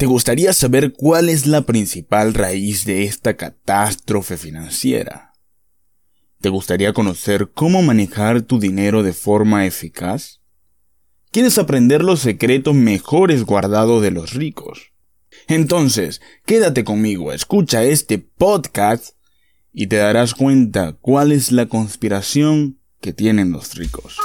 ¿Te gustaría saber cuál es la principal raíz de esta catástrofe financiera? ¿Te gustaría conocer cómo manejar tu dinero de forma eficaz? ¿Quieres aprender los secretos mejores guardados de los ricos? Entonces, quédate conmigo, escucha este podcast y te darás cuenta cuál es la conspiración que tienen los ricos.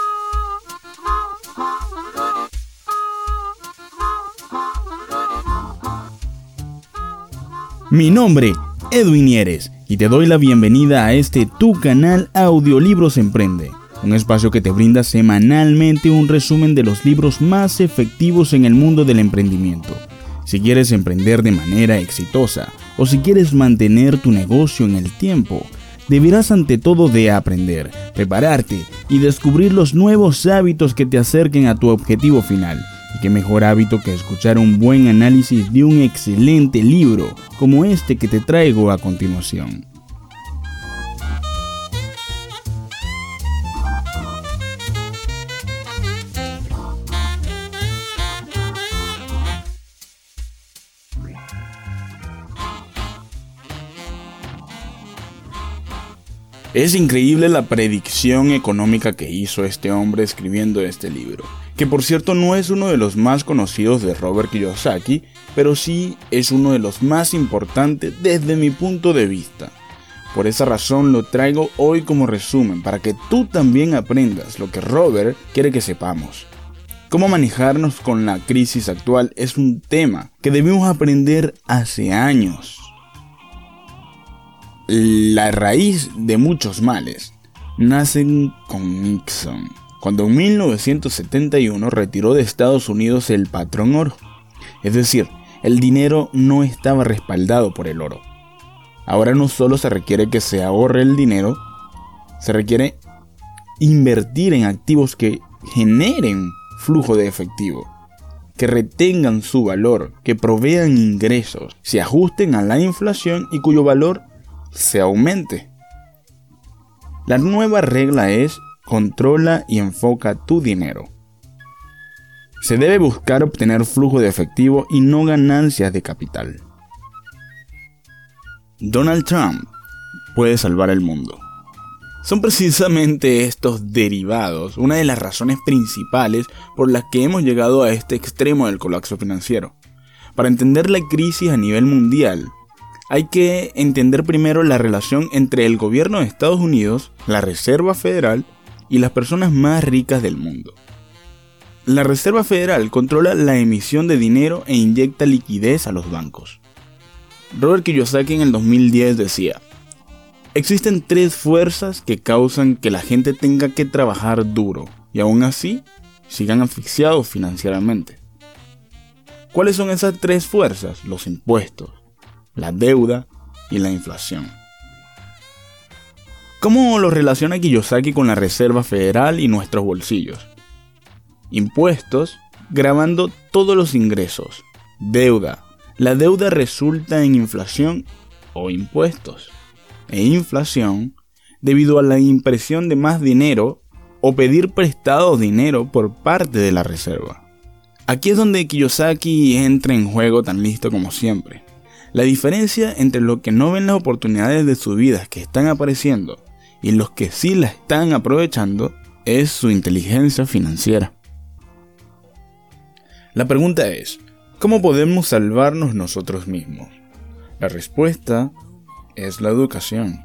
Mi nombre, Edwin Nieres, y te doy la bienvenida a este tu canal Audiolibros Emprende, un espacio que te brinda semanalmente un resumen de los libros más efectivos en el mundo del emprendimiento. Si quieres emprender de manera exitosa o si quieres mantener tu negocio en el tiempo, deberás ante todo de aprender, prepararte y descubrir los nuevos hábitos que te acerquen a tu objetivo final y qué mejor hábito que escuchar un buen análisis de un excelente libro como este que te traigo a continuación. Es increíble la predicción económica que hizo este hombre escribiendo este libro que por cierto no es uno de los más conocidos de Robert Kiyosaki, pero sí es uno de los más importantes desde mi punto de vista. Por esa razón lo traigo hoy como resumen para que tú también aprendas lo que Robert quiere que sepamos. Cómo manejarnos con la crisis actual es un tema que debimos aprender hace años. La raíz de muchos males nacen con Nixon cuando en 1971 retiró de Estados Unidos el patrón oro. Es decir, el dinero no estaba respaldado por el oro. Ahora no solo se requiere que se ahorre el dinero, se requiere invertir en activos que generen flujo de efectivo, que retengan su valor, que provean ingresos, se ajusten a la inflación y cuyo valor se aumente. La nueva regla es controla y enfoca tu dinero. Se debe buscar obtener flujo de efectivo y no ganancias de capital. Donald Trump puede salvar el mundo. Son precisamente estos derivados una de las razones principales por las que hemos llegado a este extremo del colapso financiero. Para entender la crisis a nivel mundial, hay que entender primero la relación entre el gobierno de Estados Unidos, la Reserva Federal y las personas más ricas del mundo. La Reserva Federal controla la emisión de dinero e inyecta liquidez a los bancos. Robert Kiyosaki en el 2010 decía, existen tres fuerzas que causan que la gente tenga que trabajar duro y aún así sigan asfixiados financieramente. ¿Cuáles son esas tres fuerzas? Los impuestos, la deuda y la inflación. ¿Cómo lo relaciona Kiyosaki con la Reserva Federal y nuestros bolsillos? Impuestos, grabando todos los ingresos. Deuda. La deuda resulta en inflación o impuestos. E inflación debido a la impresión de más dinero o pedir prestado dinero por parte de la reserva. Aquí es donde Kiyosaki entra en juego tan listo como siempre. La diferencia entre lo que no ven las oportunidades de su vida que están apareciendo y los que sí la están aprovechando es su inteligencia financiera. La pregunta es, ¿cómo podemos salvarnos nosotros mismos? La respuesta es la educación.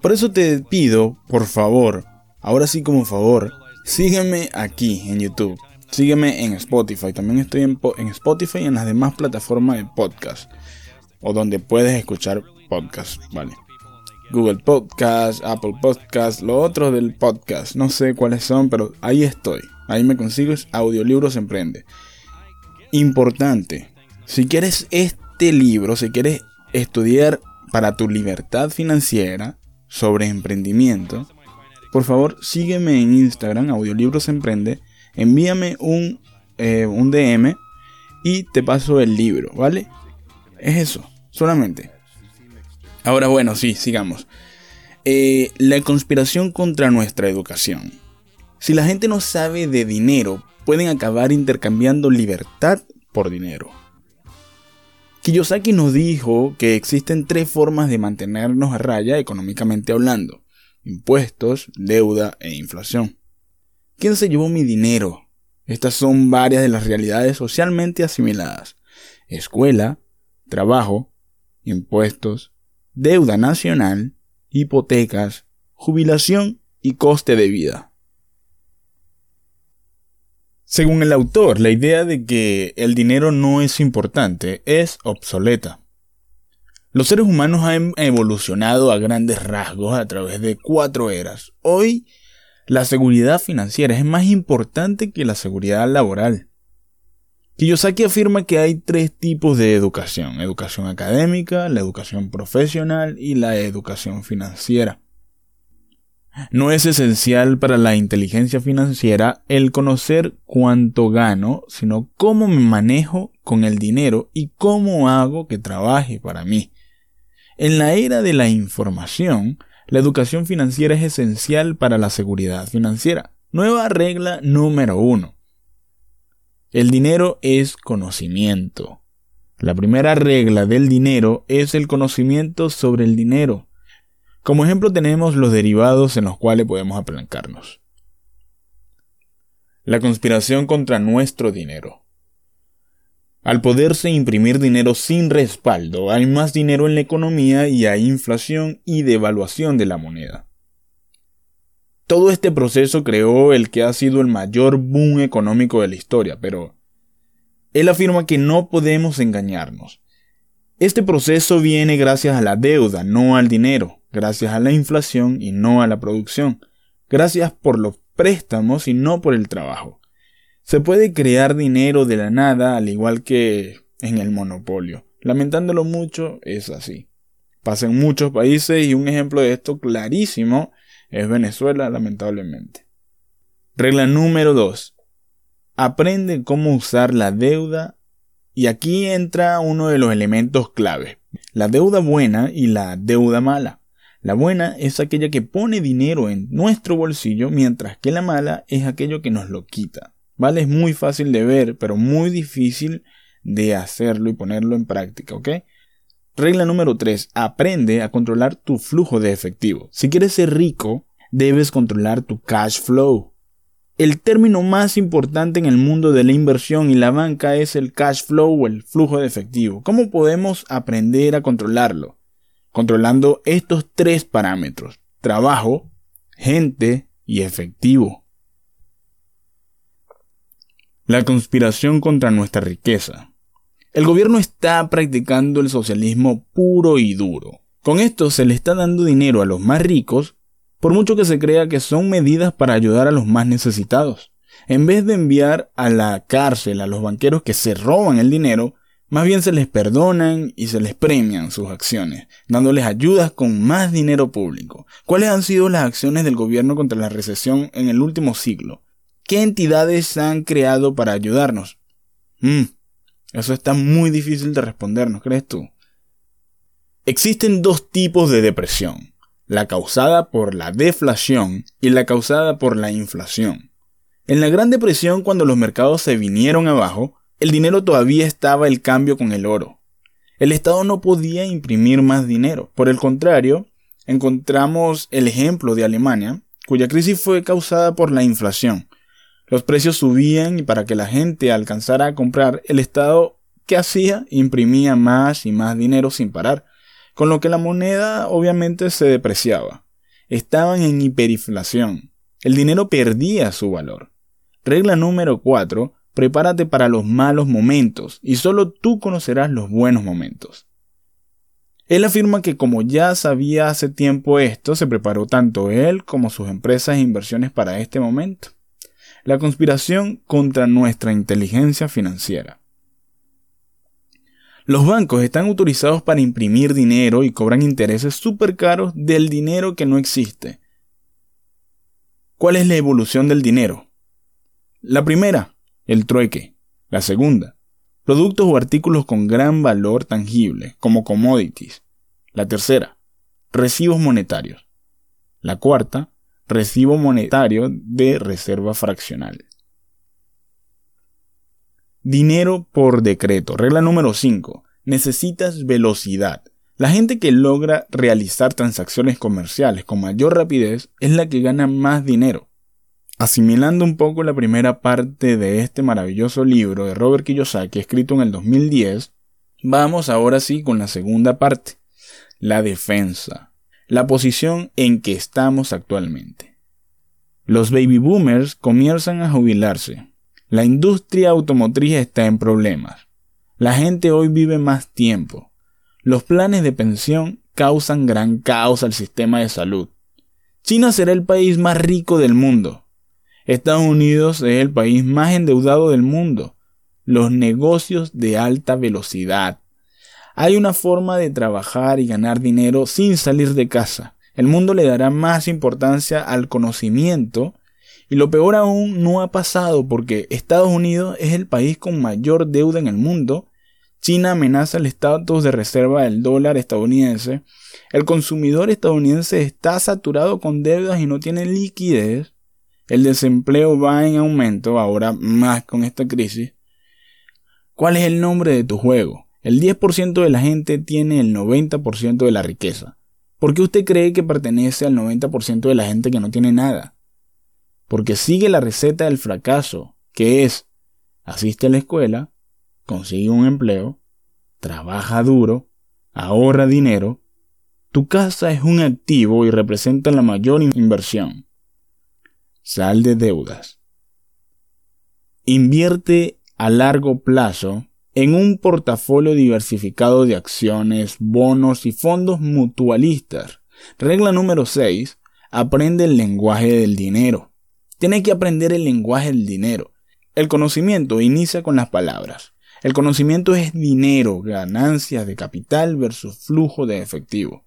Por eso te pido, por favor, ahora sí como favor, sígueme aquí en YouTube. Sígueme en Spotify. También estoy en, Spotify y en las demás plataformas de podcast. O donde puedes escuchar podcast, ¿vale? Google Podcast, Apple Podcast, lo otro del podcast. No sé cuáles son, pero ahí estoy. Ahí me consigues Audiolibros Emprende. Importante. Si quieres este libro, si quieres estudiar para tu libertad financiera sobre emprendimiento, por favor sígueme en Instagram, Audiolibros Emprende. Envíame un, eh, un DM y te paso el libro, ¿vale? Es eso, solamente. Ahora bueno, sí, sigamos. Eh, la conspiración contra nuestra educación. Si la gente no sabe de dinero, pueden acabar intercambiando libertad por dinero. Kiyosaki nos dijo que existen tres formas de mantenernos a raya económicamente hablando. Impuestos, deuda e inflación. ¿Quién se llevó mi dinero? Estas son varias de las realidades socialmente asimiladas. Escuela, trabajo, impuestos, deuda nacional, hipotecas, jubilación y coste de vida. Según el autor, la idea de que el dinero no es importante es obsoleta. Los seres humanos han evolucionado a grandes rasgos a través de cuatro eras. Hoy, la seguridad financiera es más importante que la seguridad laboral. Kiyosaki afirma que hay tres tipos de educación, educación académica, la educación profesional y la educación financiera. No es esencial para la inteligencia financiera el conocer cuánto gano, sino cómo me manejo con el dinero y cómo hago que trabaje para mí. En la era de la información, la educación financiera es esencial para la seguridad financiera. Nueva regla número uno. El dinero es conocimiento. La primera regla del dinero es el conocimiento sobre el dinero. Como ejemplo tenemos los derivados en los cuales podemos apalancarnos. La conspiración contra nuestro dinero. Al poderse imprimir dinero sin respaldo, hay más dinero en la economía y hay inflación y devaluación de la moneda. Todo este proceso creó el que ha sido el mayor boom económico de la historia, pero él afirma que no podemos engañarnos. Este proceso viene gracias a la deuda, no al dinero gracias a la inflación y no a la producción, gracias por los préstamos y no por el trabajo. Se puede crear dinero de la nada al igual que en el monopolio. Lamentándolo mucho, es así. Pasa en muchos países y un ejemplo de esto clarísimo es Venezuela, lamentablemente. Regla número 2. Aprende cómo usar la deuda y aquí entra uno de los elementos clave, la deuda buena y la deuda mala. La buena es aquella que pone dinero en nuestro bolsillo, mientras que la mala es aquello que nos lo quita. ¿Vale? Es muy fácil de ver, pero muy difícil de hacerlo y ponerlo en práctica, ¿ok? Regla número 3. Aprende a controlar tu flujo de efectivo. Si quieres ser rico, debes controlar tu cash flow. El término más importante en el mundo de la inversión y la banca es el cash flow o el flujo de efectivo. ¿Cómo podemos aprender a controlarlo? controlando estos tres parámetros, trabajo, gente y efectivo. La conspiración contra nuestra riqueza. El gobierno está practicando el socialismo puro y duro. Con esto se le está dando dinero a los más ricos, por mucho que se crea que son medidas para ayudar a los más necesitados. En vez de enviar a la cárcel a los banqueros que se roban el dinero, más bien se les perdonan y se les premian sus acciones, dándoles ayudas con más dinero público. ¿Cuáles han sido las acciones del gobierno contra la recesión en el último siglo? ¿Qué entidades han creado para ayudarnos? Mm, eso está muy difícil de responder, ¿no crees tú? Existen dos tipos de depresión, la causada por la deflación y la causada por la inflación. En la Gran Depresión, cuando los mercados se vinieron abajo, el dinero todavía estaba el cambio con el oro. El Estado no podía imprimir más dinero. Por el contrario, encontramos el ejemplo de Alemania, cuya crisis fue causada por la inflación. Los precios subían y para que la gente alcanzara a comprar, el Estado, ¿qué hacía? Imprimía más y más dinero sin parar, con lo que la moneda obviamente se depreciaba. Estaban en hiperinflación. El dinero perdía su valor. Regla número 4 prepárate para los malos momentos y solo tú conocerás los buenos momentos. Él afirma que como ya sabía hace tiempo esto, se preparó tanto él como sus empresas e inversiones para este momento. La conspiración contra nuestra inteligencia financiera. Los bancos están autorizados para imprimir dinero y cobran intereses súper caros del dinero que no existe. ¿Cuál es la evolución del dinero? La primera, el trueque. La segunda, productos o artículos con gran valor tangible, como commodities. La tercera, recibos monetarios. La cuarta, recibo monetario de reserva fraccional. Dinero por decreto. Regla número 5. necesitas velocidad. La gente que logra realizar transacciones comerciales con mayor rapidez es la que gana más dinero. Asimilando un poco la primera parte de este maravilloso libro de Robert Kiyosaki escrito en el 2010, vamos ahora sí con la segunda parte, la defensa, la posición en que estamos actualmente. Los baby boomers comienzan a jubilarse. La industria automotriz está en problemas. La gente hoy vive más tiempo. Los planes de pensión causan gran caos al sistema de salud. China será el país más rico del mundo. Estados Unidos es el país más endeudado del mundo. Los negocios de alta velocidad. Hay una forma de trabajar y ganar dinero sin salir de casa. El mundo le dará más importancia al conocimiento y lo peor aún no ha pasado porque Estados Unidos es el país con mayor deuda en el mundo. China amenaza el estatus de reserva del dólar estadounidense. El consumidor estadounidense está saturado con deudas y no tiene liquidez. El desempleo va en aumento, ahora más con esta crisis. ¿Cuál es el nombre de tu juego? El 10% de la gente tiene el 90% de la riqueza. ¿Por qué usted cree que pertenece al 90% de la gente que no tiene nada? Porque sigue la receta del fracaso, que es asiste a la escuela, consigue un empleo, trabaja duro, ahorra dinero, tu casa es un activo y representa la mayor inversión. Sal de deudas. Invierte a largo plazo en un portafolio diversificado de acciones, bonos y fondos mutualistas. Regla número 6. Aprende el lenguaje del dinero. Tienes que aprender el lenguaje del dinero. El conocimiento inicia con las palabras. El conocimiento es dinero, ganancias de capital versus flujo de efectivo.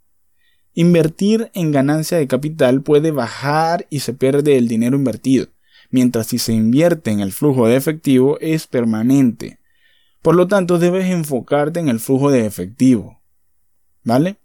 Invertir en ganancia de capital puede bajar y se pierde el dinero invertido, mientras si se invierte en el flujo de efectivo es permanente. Por lo tanto, debes enfocarte en el flujo de efectivo. ¿Vale?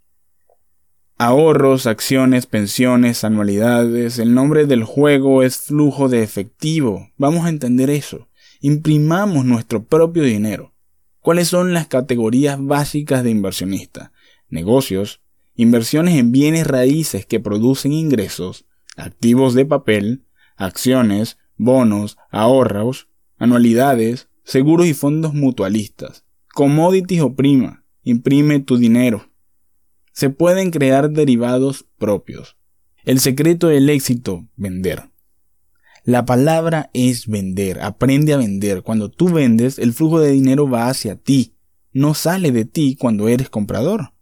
Ahorros, acciones, pensiones, anualidades, el nombre del juego es flujo de efectivo. Vamos a entender eso. Imprimamos nuestro propio dinero. ¿Cuáles son las categorías básicas de inversionista? Negocios, inversiones en bienes raíces que producen ingresos, activos de papel, acciones, bonos, ahorros, anualidades, seguros y fondos mutualistas, commodities o prima, imprime tu dinero. Se pueden crear derivados propios. El secreto del éxito, vender. La palabra es vender, aprende a vender. Cuando tú vendes, el flujo de dinero va hacia ti, no sale de ti cuando eres comprador.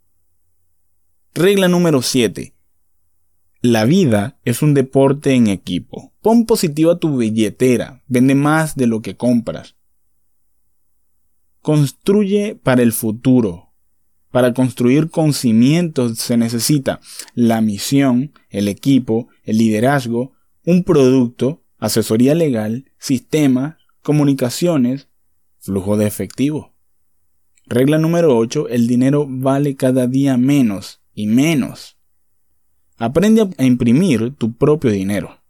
Regla número 7. La vida es un deporte en equipo. Pon positivo a tu billetera. Vende más de lo que compras. Construye para el futuro. Para construir con cimientos se necesita la misión, el equipo, el liderazgo, un producto, asesoría legal, sistema, comunicaciones, flujo de efectivo. Regla número 8. El dinero vale cada día menos y menos. Aprende a imprimir tu propio dinero.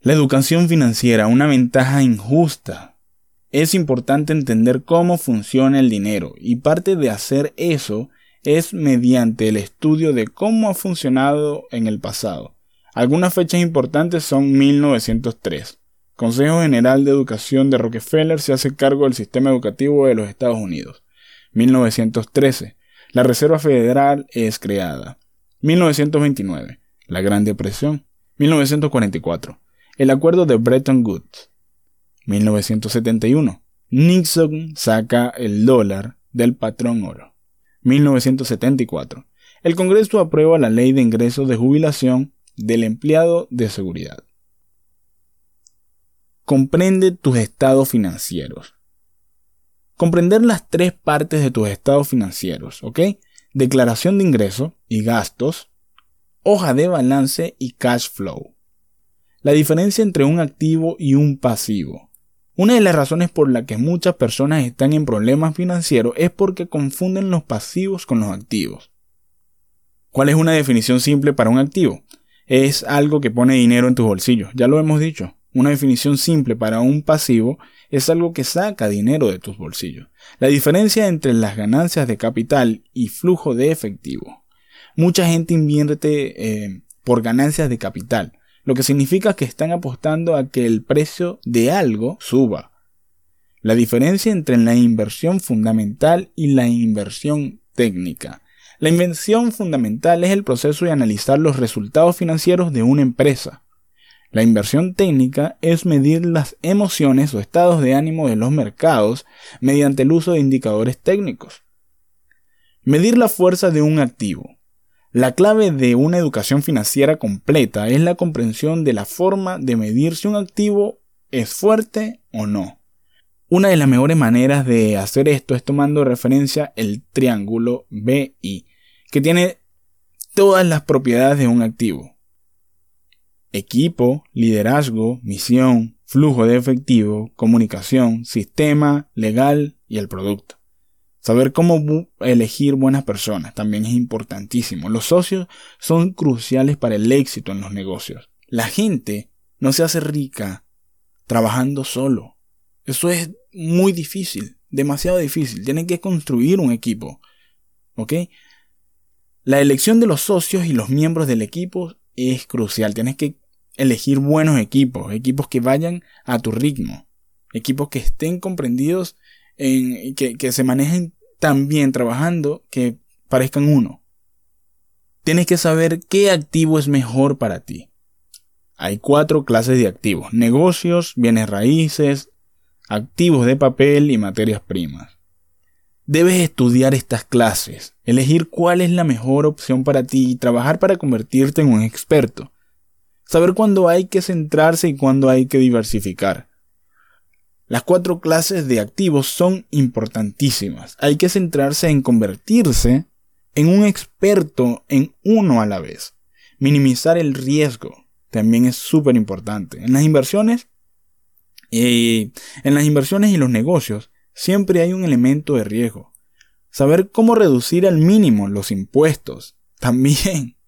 La educación financiera, una ventaja injusta. Es importante entender cómo funciona el dinero y parte de hacer eso es mediante el estudio de cómo ha funcionado en el pasado. Algunas fechas importantes son 1903. Consejo General de Educación de Rockefeller se hace cargo del sistema educativo de los Estados Unidos. 1913. La Reserva Federal es creada. 1929. La Gran Depresión. 1944. El Acuerdo de Bretton Woods. 1971. Nixon saca el dólar del patrón oro. 1974. El Congreso aprueba la ley de ingresos de jubilación del empleado de seguridad. Comprende tus estados financieros. Comprender las tres partes de tus estados financieros, ¿ok? Declaración de ingreso y gastos, hoja de balance y cash flow. La diferencia entre un activo y un pasivo. Una de las razones por la que muchas personas están en problemas financieros es porque confunden los pasivos con los activos. ¿Cuál es una definición simple para un activo? Es algo que pone dinero en tus bolsillos, ya lo hemos dicho. Una definición simple para un pasivo es algo que saca dinero de tus bolsillos. La diferencia entre las ganancias de capital y flujo de efectivo. Mucha gente invierte eh, por ganancias de capital, lo que significa que están apostando a que el precio de algo suba. La diferencia entre la inversión fundamental y la inversión técnica. La inversión fundamental es el proceso de analizar los resultados financieros de una empresa. La inversión técnica es medir las emociones o estados de ánimo de los mercados mediante el uso de indicadores técnicos. Medir la fuerza de un activo. La clave de una educación financiera completa es la comprensión de la forma de medir si un activo es fuerte o no. Una de las mejores maneras de hacer esto es tomando referencia el triángulo BI, que tiene todas las propiedades de un activo. Equipo, liderazgo, misión, flujo de efectivo, comunicación, sistema, legal y el producto. Saber cómo elegir buenas personas también es importantísimo. Los socios son cruciales para el éxito en los negocios. La gente no se hace rica trabajando solo. Eso es muy difícil, demasiado difícil. Tienen que construir un equipo. ¿Ok? La elección de los socios y los miembros del equipo es crucial. Tienes que elegir buenos equipos, equipos que vayan a tu ritmo, equipos que estén comprendidos que, que se manejen tan bien trabajando que parezcan uno. Tienes que saber qué activo es mejor para ti. Hay cuatro clases de activos. Negocios, bienes raíces, activos de papel y materias primas. Debes estudiar estas clases, elegir cuál es la mejor opción para ti y trabajar para convertirte en un experto. Saber cuándo hay que centrarse y cuándo hay que diversificar. Las cuatro clases de activos son importantísimas. Hay que centrarse en convertirse en un experto en uno a la vez. Minimizar el riesgo también es súper importante. En las inversiones, y en las inversiones y los negocios, siempre hay un elemento de riesgo. Saber cómo reducir al mínimo los impuestos también.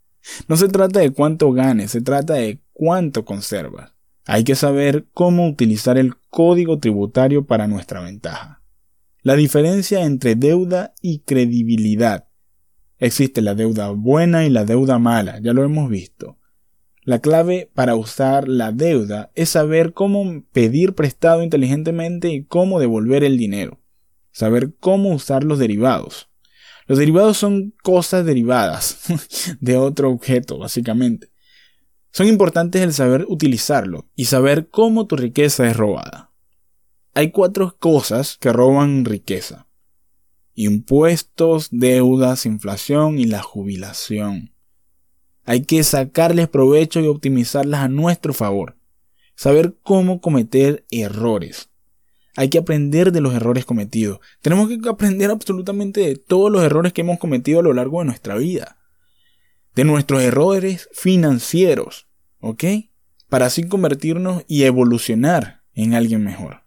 No se trata de cuánto ganes, se trata de cuánto conservas. Hay que saber cómo utilizar el código tributario para nuestra ventaja. La diferencia entre deuda y credibilidad. Existe la deuda buena y la deuda mala, ya lo hemos visto. La clave para usar la deuda es saber cómo pedir prestado inteligentemente y cómo devolver el dinero. Saber cómo usar los derivados. Los derivados son cosas derivadas de otro objeto, básicamente. Son importantes el saber utilizarlo y saber cómo tu riqueza es robada. Hay cuatro cosas que roban riqueza. Impuestos, deudas, inflación y la jubilación. Hay que sacarles provecho y optimizarlas a nuestro favor. Saber cómo cometer errores. Hay que aprender de los errores cometidos. Tenemos que aprender absolutamente de todos los errores que hemos cometido a lo largo de nuestra vida de nuestros errores financieros, ¿ok? Para así convertirnos y evolucionar en alguien mejor.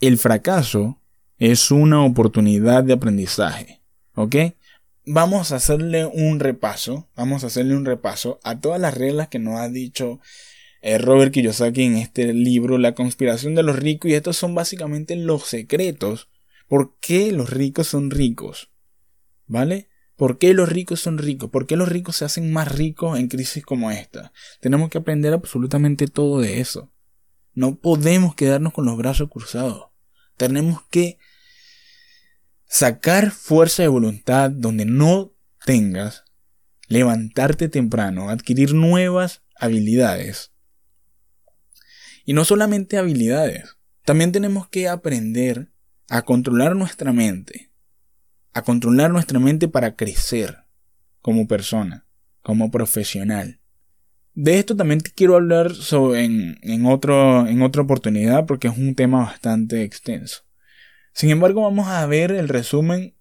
El fracaso es una oportunidad de aprendizaje, ¿ok? Vamos a hacerle un repaso, vamos a hacerle un repaso a todas las reglas que nos ha dicho eh, Robert Kiyosaki en este libro, La conspiración de los ricos, y estos son básicamente los secretos por qué los ricos son ricos, ¿vale? ¿Por qué los ricos son ricos? ¿Por qué los ricos se hacen más ricos en crisis como esta? Tenemos que aprender absolutamente todo de eso. No podemos quedarnos con los brazos cruzados. Tenemos que sacar fuerza de voluntad donde no tengas, levantarte temprano, adquirir nuevas habilidades. Y no solamente habilidades, también tenemos que aprender a controlar nuestra mente, a controlar nuestra mente para crecer como persona, como profesional. De esto también te quiero hablar en, otro, en otra oportunidad porque es un tema bastante extenso. Sin embargo, vamos a ver el resumen,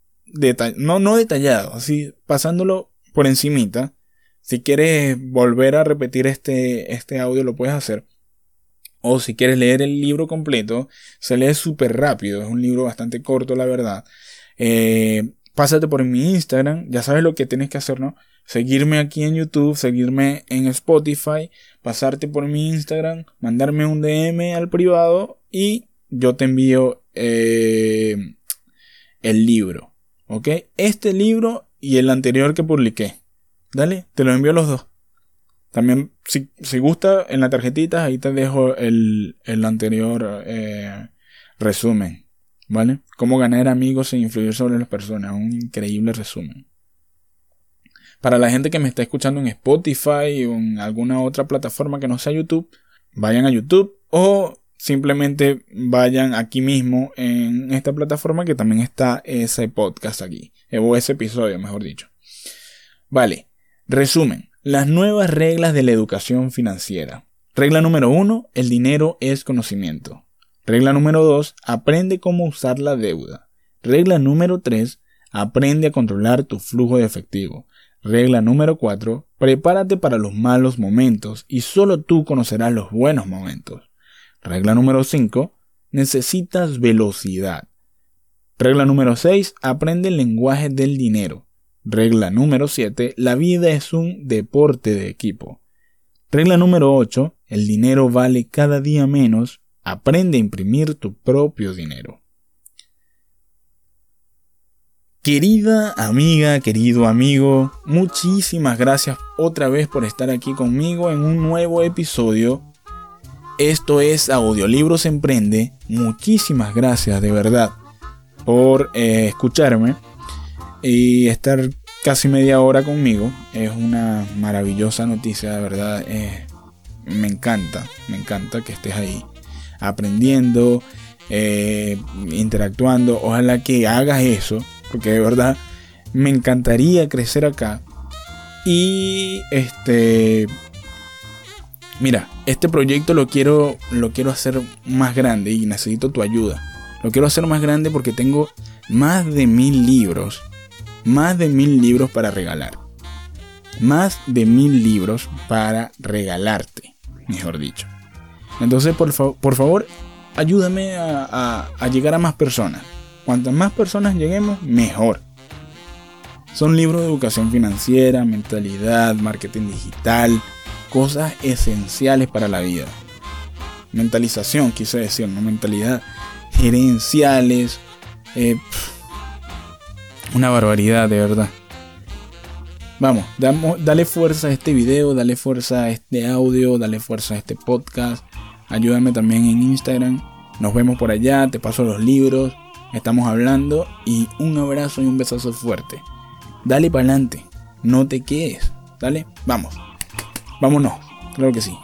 no, no detallado, así pasándolo por encimita. Si quieres volver a repetir este, este audio, lo puedes hacer. O si quieres leer el libro completo, se lee súper rápido. Es un libro bastante corto, la verdad. Eh, pásate por mi Instagram, ya sabes lo que tienes que hacer, ¿no? Seguirme aquí en YouTube, seguirme en Spotify, pasarte por mi Instagram, mandarme un DM al privado y yo te envío eh, el libro. ¿Ok? Este libro y el anterior que publiqué. Dale, te lo envío los dos. También, si, si gusta, en la tarjetita, ahí te dejo el, el anterior eh, resumen. ¿Vale? Cómo ganar amigos e influir sobre las personas. Un increíble resumen. Para la gente que me está escuchando en Spotify o en alguna otra plataforma que no sea YouTube, vayan a YouTube o simplemente vayan aquí mismo en esta plataforma que también está ese podcast aquí, o ese episodio, mejor dicho. Vale, resumen, las nuevas reglas de la educación financiera. Regla número uno, el dinero es conocimiento. Regla número dos, aprende cómo usar la deuda. Regla número tres, aprende a controlar tu flujo de efectivo. Regla número 4. Prepárate para los malos momentos y solo tú conocerás los buenos momentos. Regla número 5. Necesitas velocidad. Regla número 6. Aprende el lenguaje del dinero. Regla número 7. La vida es un deporte de equipo. Regla número 8. El dinero vale cada día menos. Aprende a imprimir tu propio dinero. Querida amiga, querido amigo, muchísimas gracias otra vez por estar aquí conmigo en un nuevo episodio. Esto es Audiolibros Emprende. Muchísimas gracias de verdad por eh, escucharme y estar casi media hora conmigo. Es una maravillosa noticia, de verdad. Eh, me encanta, me encanta que estés ahí aprendiendo, eh, interactuando. Ojalá que hagas eso porque de verdad me encantaría crecer acá. Y este mira, este proyecto lo quiero lo quiero hacer más grande y necesito tu ayuda. Lo quiero hacer más grande porque tengo más de mil libros, más de mil libros para regalar. Más de mil libros para regalarte, mejor dicho. Entonces, por, favor, ayúdame a llegar a más personas. Cuantas más personas lleguemos, mejor. Son libros de educación financiera, mentalidad, marketing digital, cosas esenciales para la vida. Mentalización, quise decir, no mentalidad. Gerenciales. Eh, una barbaridad, de verdad. Vamos, dale fuerza a este video, dale fuerza a este audio, dale fuerza a este podcast. Ayúdame también en Instagram. Nos vemos por allá, te paso los libros estamos hablando y un abrazo y un besazo fuerte. Dale para adelante, no te quedes. Dale, vamos. Vámonos, claro que sí.